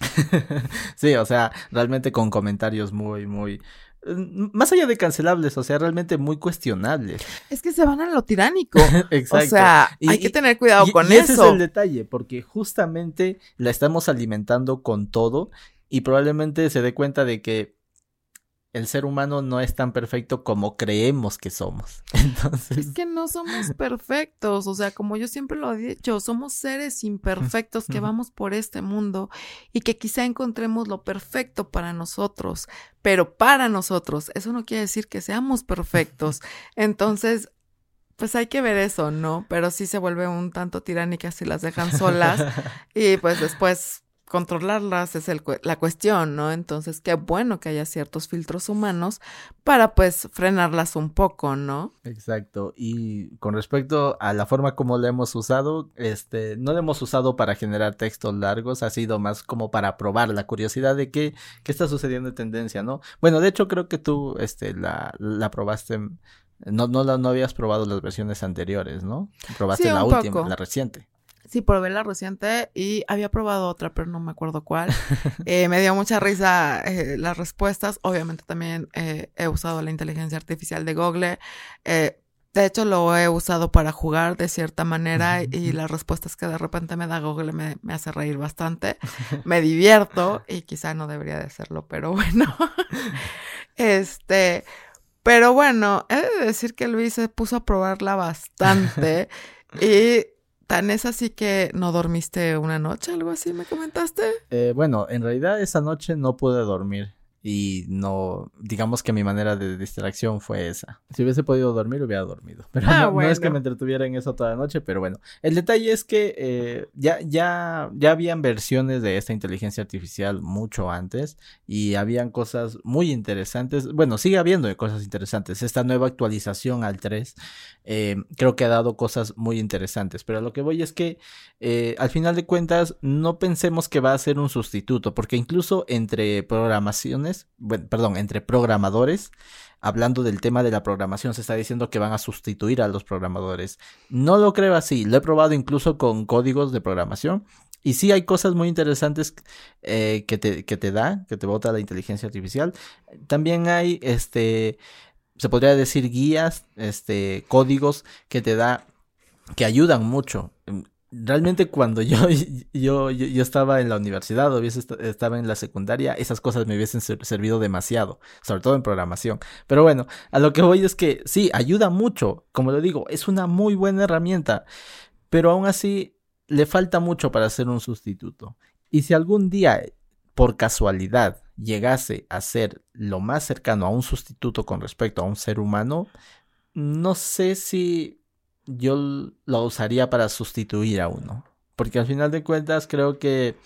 sí, o sea, realmente con comentarios muy, muy, mm, más allá de cancelables, o sea, realmente muy cuestionables. Es que se van a lo tiránico. Exacto. O sea, hay que tener cuidado con eso. Ese es el detalle, porque justamente la estamos alimentando con todo y probablemente se dé cuenta de que el ser humano no es tan perfecto como creemos que somos. Entonces... Es que no somos perfectos, o sea, como yo siempre lo he dicho, somos seres imperfectos que vamos por este mundo y que quizá encontremos lo perfecto para nosotros, pero para nosotros, eso no quiere decir que seamos perfectos. Entonces, pues hay que ver eso, ¿no? Pero sí se vuelve un tanto tiránica si las dejan solas y pues después controlarlas es el, la cuestión, ¿no? Entonces, qué bueno que haya ciertos filtros humanos para pues frenarlas un poco, ¿no? Exacto. Y con respecto a la forma como lo hemos usado, este, no lo hemos usado para generar textos largos, ha sido más como para probar la curiosidad de qué, qué está sucediendo en tendencia, ¿no? Bueno, de hecho creo que tú, este, la, la probaste no, no, no habías probado las versiones anteriores, ¿no? Probaste la última, la reciente. Sí, probé la reciente y había probado otra, pero no me acuerdo cuál. Eh, me dio mucha risa eh, las respuestas. Obviamente también eh, he usado la inteligencia artificial de Google. de hecho, lo he usado para jugar de cierta manera y las respuestas que de repente me da Google me, me hace reír bastante. Me divierto y quizá no debería de hacerlo, pero bueno. este, pero bueno, he de decir que Luis se puso a probarla bastante y Tan es así que no dormiste una noche, algo así me comentaste. Eh, bueno, en realidad esa noche no pude dormir y no, digamos que mi manera de distracción fue esa. Si hubiese podido dormir, hubiera dormido. Pero ah, no, es que me entretuviera en eso toda la noche, pero bueno. El detalle es que eh, ya, ya, ya habían versiones de esta inteligencia artificial mucho antes y habían cosas muy interesantes. Bueno, sigue habiendo cosas interesantes. Esta nueva actualización al 3 eh, creo que ha dado cosas muy interesantes, pero lo que voy es que eh, al final de cuentas no pensemos que va a ser un sustituto, porque incluso entre programaciones, perdón, entre programadores, hablando del tema de la programación, se está diciendo que van a sustituir a los programadores. No lo creo así, lo he probado incluso con códigos de programación. Y sí hay cosas muy interesantes eh, que, te, que te da, que te bota la inteligencia artificial. También hay, este, se podría decir guías, este, códigos que te da, que ayudan mucho realmente cuando yo, yo, yo, estaba en la universidad o estaba en la secundaria, esas cosas me hubiesen servido demasiado, sobre todo en programación. Pero bueno, a lo que voy es que sí, ayuda mucho, como lo digo, es una muy buena herramienta, pero aún así le falta mucho para ser un sustituto. Y si algún día, por casualidad, llegase a ser lo más cercano a un sustituto con respecto a un ser humano, no sé si yo lo usaría para sustituir a uno. Porque al final de cuentas creo que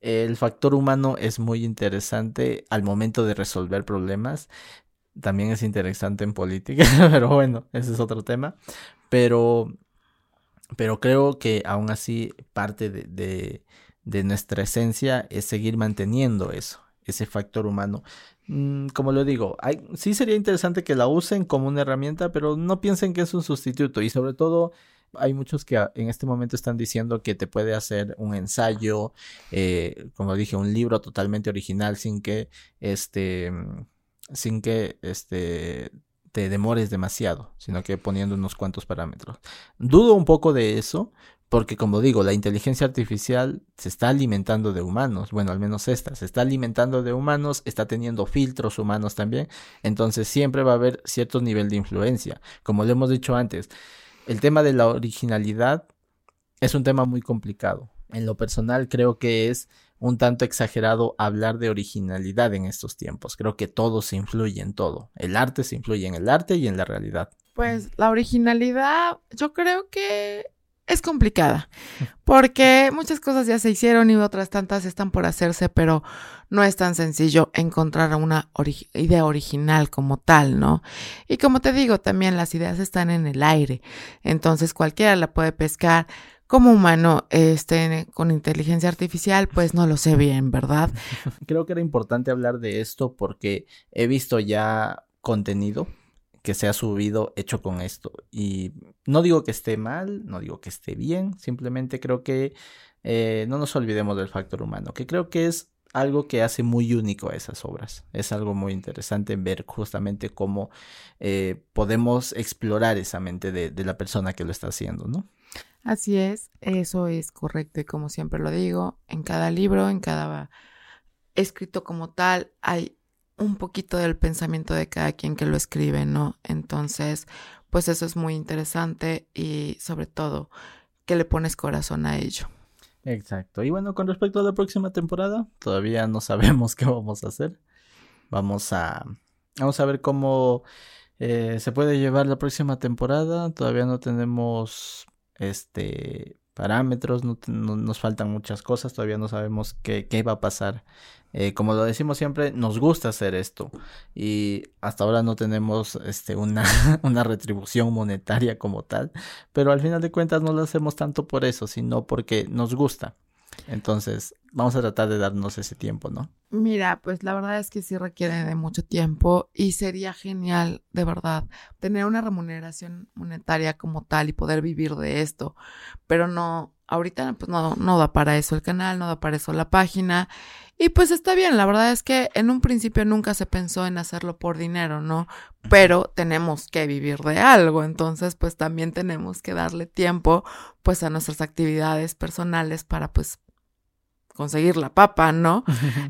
el factor humano es muy interesante al momento de resolver problemas. También es interesante en política, pero bueno, ese es otro tema. Pero, pero creo que aún así parte de, de, de nuestra esencia es seguir manteniendo eso, ese factor humano. Mm, como lo digo, sí sería interesante que la usen como una herramienta, pero no piensen que es un sustituto y sobre todo hay muchos que en este momento están diciendo que te puede hacer un ensayo, eh, como dije, un libro totalmente original sin que este sin que este te demores demasiado, sino que poniendo unos cuantos parámetros. Dudo un poco de eso, porque como digo, la inteligencia artificial se está alimentando de humanos, bueno, al menos esta, se está alimentando de humanos, está teniendo filtros humanos también, entonces siempre va a haber cierto nivel de influencia. Como lo hemos dicho antes, el tema de la originalidad es un tema muy complicado. En lo personal creo que es un tanto exagerado hablar de originalidad en estos tiempos. Creo que todo se influye en todo. El arte se influye en el arte y en la realidad. Pues la originalidad yo creo que es complicada, porque muchas cosas ya se hicieron y otras tantas están por hacerse, pero no es tan sencillo encontrar una idea original como tal, ¿no? Y como te digo, también las ideas están en el aire, entonces cualquiera la puede pescar como humano este, con inteligencia artificial, pues no lo sé bien, ¿verdad? Creo que era importante hablar de esto porque he visto ya contenido que se ha subido hecho con esto. Y no digo que esté mal, no digo que esté bien, simplemente creo que eh, no nos olvidemos del factor humano, que creo que es algo que hace muy único a esas obras. Es algo muy interesante ver justamente cómo eh, podemos explorar esa mente de, de la persona que lo está haciendo, ¿no? Así es, eso es correcto y como siempre lo digo, en cada libro, en cada escrito como tal, hay un poquito del pensamiento de cada quien que lo escribe, ¿no? Entonces, pues eso es muy interesante y sobre todo que le pones corazón a ello. Exacto. Y bueno, con respecto a la próxima temporada, todavía no sabemos qué vamos a hacer. Vamos a, vamos a ver cómo eh, se puede llevar la próxima temporada. Todavía no tenemos este parámetros, no, nos faltan muchas cosas, todavía no sabemos qué, qué va a pasar. Eh, como lo decimos siempre, nos gusta hacer esto y hasta ahora no tenemos este, una, una retribución monetaria como tal, pero al final de cuentas no lo hacemos tanto por eso, sino porque nos gusta. Entonces, vamos a tratar de darnos ese tiempo, ¿no? Mira, pues la verdad es que sí requiere de mucho tiempo y sería genial, de verdad, tener una remuneración monetaria como tal y poder vivir de esto, pero no, ahorita pues no, no da para eso el canal, no da para eso la página y pues está bien, la verdad es que en un principio nunca se pensó en hacerlo por dinero, ¿no? Pero tenemos que vivir de algo, entonces pues también tenemos que darle tiempo pues a nuestras actividades personales para pues conseguir la papa, ¿no?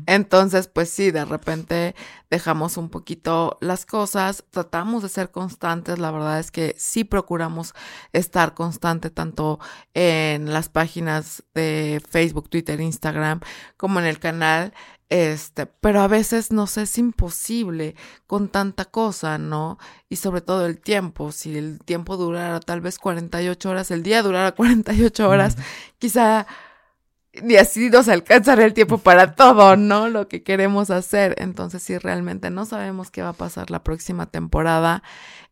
Entonces, pues sí, de repente dejamos un poquito las cosas, tratamos de ser constantes, la verdad es que sí procuramos estar constante tanto en las páginas de Facebook, Twitter, Instagram, como en el canal. Este, pero a veces nos es imposible con tanta cosa, ¿no? Y sobre todo el tiempo, si el tiempo durara tal vez 48 horas, el día durara 48 horas, quizá ni así nos alcanzará el tiempo para todo, ¿no? Lo que queremos hacer. Entonces, si realmente no sabemos qué va a pasar la próxima temporada,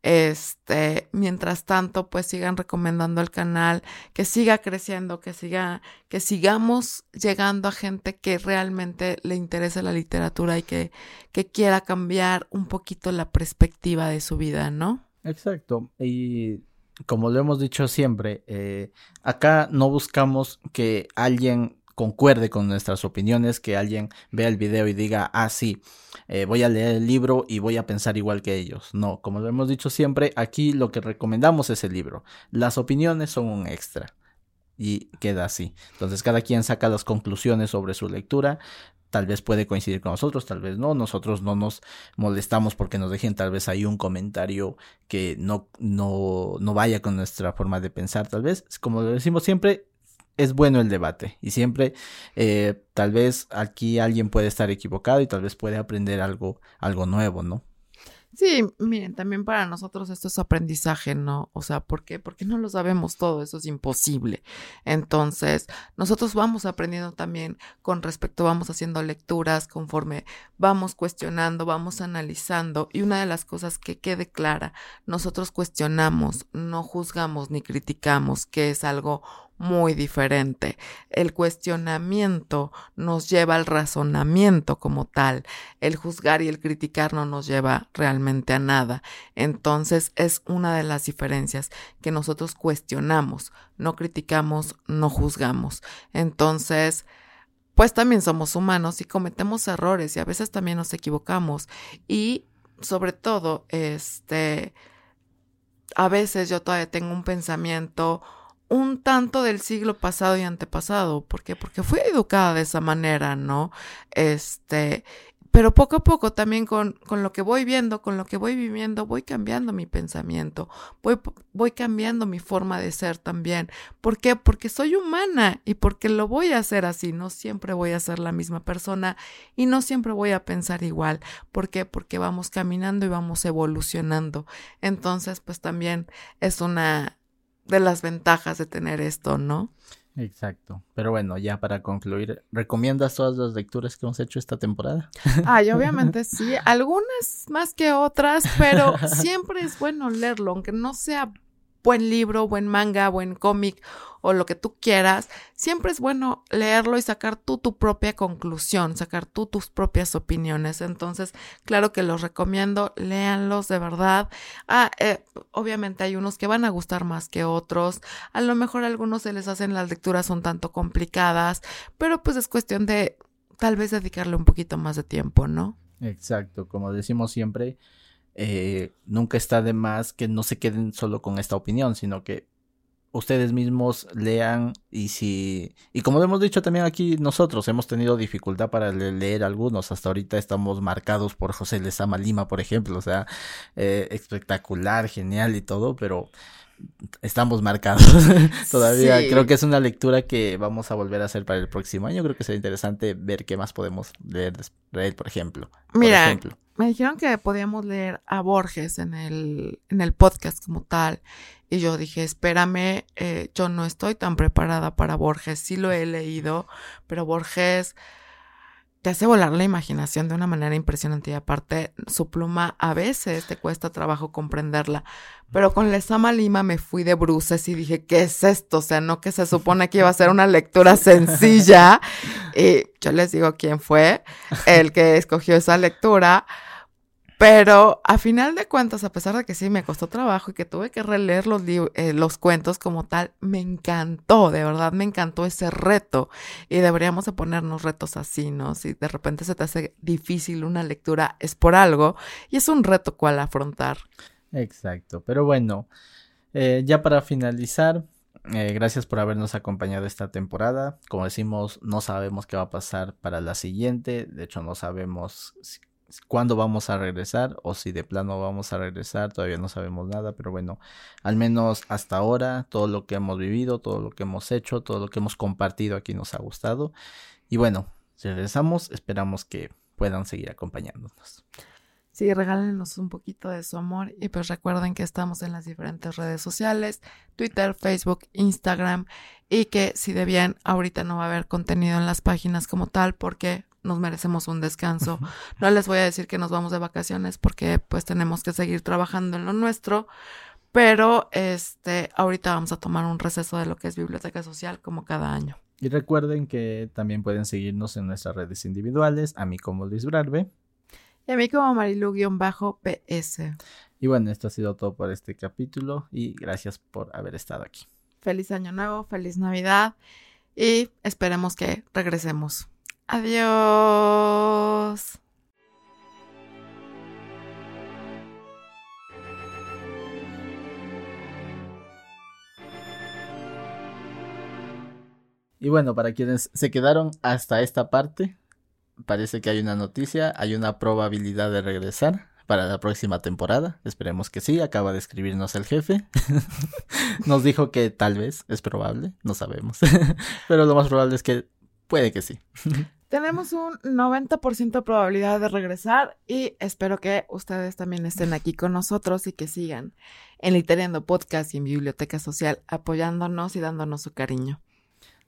este, mientras tanto, pues sigan recomendando el canal, que siga creciendo, que siga, que sigamos llegando a gente que realmente le interese la literatura y que, que quiera cambiar un poquito la perspectiva de su vida, ¿no? Exacto. Y como lo hemos dicho siempre, eh, acá no buscamos que alguien concuerde con nuestras opiniones, que alguien vea el video y diga, ah, sí, eh, voy a leer el libro y voy a pensar igual que ellos. No, como lo hemos dicho siempre, aquí lo que recomendamos es el libro. Las opiniones son un extra. Y queda así. Entonces cada quien saca las conclusiones sobre su lectura tal vez puede coincidir con nosotros, tal vez no, nosotros no nos molestamos porque nos dejen tal vez ahí un comentario que no, no, no vaya con nuestra forma de pensar, tal vez, como lo decimos siempre, es bueno el debate y siempre eh, tal vez aquí alguien puede estar equivocado y tal vez puede aprender algo, algo nuevo, ¿no? Sí, miren, también para nosotros esto es aprendizaje, ¿no? O sea, ¿por qué? Porque no lo sabemos todo, eso es imposible. Entonces, nosotros vamos aprendiendo también con respecto, vamos haciendo lecturas conforme vamos cuestionando, vamos analizando. Y una de las cosas que quede clara, nosotros cuestionamos, no juzgamos ni criticamos, que es algo muy diferente. El cuestionamiento nos lleva al razonamiento como tal. El juzgar y el criticar no nos lleva realmente a nada. Entonces es una de las diferencias que nosotros cuestionamos, no criticamos, no juzgamos. Entonces, pues también somos humanos y cometemos errores y a veces también nos equivocamos. Y sobre todo, este, a veces yo todavía tengo un pensamiento un tanto del siglo pasado y antepasado. ¿Por qué? Porque fui educada de esa manera, ¿no? Este, pero poco a poco también con, con, lo que voy viendo, con lo que voy viviendo, voy cambiando mi pensamiento, voy, voy cambiando mi forma de ser también. ¿Por qué? Porque soy humana y porque lo voy a hacer así. No siempre voy a ser la misma persona y no siempre voy a pensar igual. ¿Por qué? Porque vamos caminando y vamos evolucionando. Entonces, pues también es una de las ventajas de tener esto, ¿no? Exacto. Pero bueno, ya para concluir, ¿recomiendas todas las lecturas que hemos hecho esta temporada? Ay, obviamente sí, algunas más que otras, pero siempre es bueno leerlo, aunque no sea buen libro, buen manga, buen cómic o lo que tú quieras, siempre es bueno leerlo y sacar tú tu propia conclusión, sacar tú tus propias opiniones. Entonces, claro que los recomiendo, léanlos de verdad. Ah, eh, obviamente hay unos que van a gustar más que otros. A lo mejor a algunos se les hacen las lecturas un tanto complicadas, pero pues es cuestión de tal vez dedicarle un poquito más de tiempo, ¿no? Exacto, como decimos siempre, eh, nunca está de más que no se queden solo con esta opinión, sino que ustedes mismos lean y si y como hemos dicho también aquí nosotros hemos tenido dificultad para leer algunos. Hasta ahorita estamos marcados por José Lezama Lima por ejemplo o sea eh, espectacular genial y todo pero estamos marcados todavía. Creo que es una lectura que vamos a volver a hacer para el próximo año. Creo que será interesante ver qué más podemos leer él por ejemplo. Mira por ejemplo. me dijeron que podíamos leer a Borges en el, en el podcast como tal. Y yo dije, espérame, eh, yo no estoy tan preparada para Borges. Sí lo he leído, pero Borges te hace volar la imaginación de una manera impresionante. Y aparte, su pluma a veces te cuesta trabajo comprenderla. Pero con Lesama Lima me fui de bruces y dije, ¿qué es esto? O sea, no que se supone que iba a ser una lectura sencilla. Y yo les digo quién fue el que escogió esa lectura. Pero a final de cuentas, a pesar de que sí me costó trabajo y que tuve que releer los, eh, los cuentos como tal, me encantó, de verdad me encantó ese reto. Y deberíamos de ponernos retos así, ¿no? Si de repente se te hace difícil una lectura, es por algo y es un reto cual afrontar. Exacto, pero bueno, eh, ya para finalizar, eh, gracias por habernos acompañado esta temporada. Como decimos, no sabemos qué va a pasar para la siguiente. De hecho, no sabemos cuándo vamos a regresar o si de plano vamos a regresar, todavía no sabemos nada, pero bueno, al menos hasta ahora todo lo que hemos vivido, todo lo que hemos hecho, todo lo que hemos compartido aquí nos ha gustado. Y bueno, si regresamos, esperamos que puedan seguir acompañándonos. Sí, regálenos un poquito de su amor y pues recuerden que estamos en las diferentes redes sociales, Twitter, Facebook, Instagram y que si de bien ahorita no va a haber contenido en las páginas como tal porque nos merecemos un descanso. No les voy a decir que nos vamos de vacaciones porque pues tenemos que seguir trabajando en lo nuestro, pero este ahorita vamos a tomar un receso de lo que es biblioteca social como cada año. Y recuerden que también pueden seguirnos en nuestras redes individuales, a mí como Luis Brarbe. Y a mí como Marilu-PS. Y bueno, esto ha sido todo por este capítulo y gracias por haber estado aquí. Feliz año nuevo, feliz Navidad y esperemos que regresemos. Adiós. Y bueno, para quienes se quedaron hasta esta parte, parece que hay una noticia, hay una probabilidad de regresar para la próxima temporada. Esperemos que sí, acaba de escribirnos el jefe. Nos dijo que tal vez es probable, no sabemos. Pero lo más probable es que puede que sí. Tenemos un 90% de probabilidad de regresar y espero que ustedes también estén aquí con nosotros y que sigan en Literando Podcast y en Biblioteca Social apoyándonos y dándonos su cariño.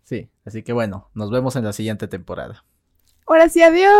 Sí, así que bueno, nos vemos en la siguiente temporada. Ahora sí, adiós.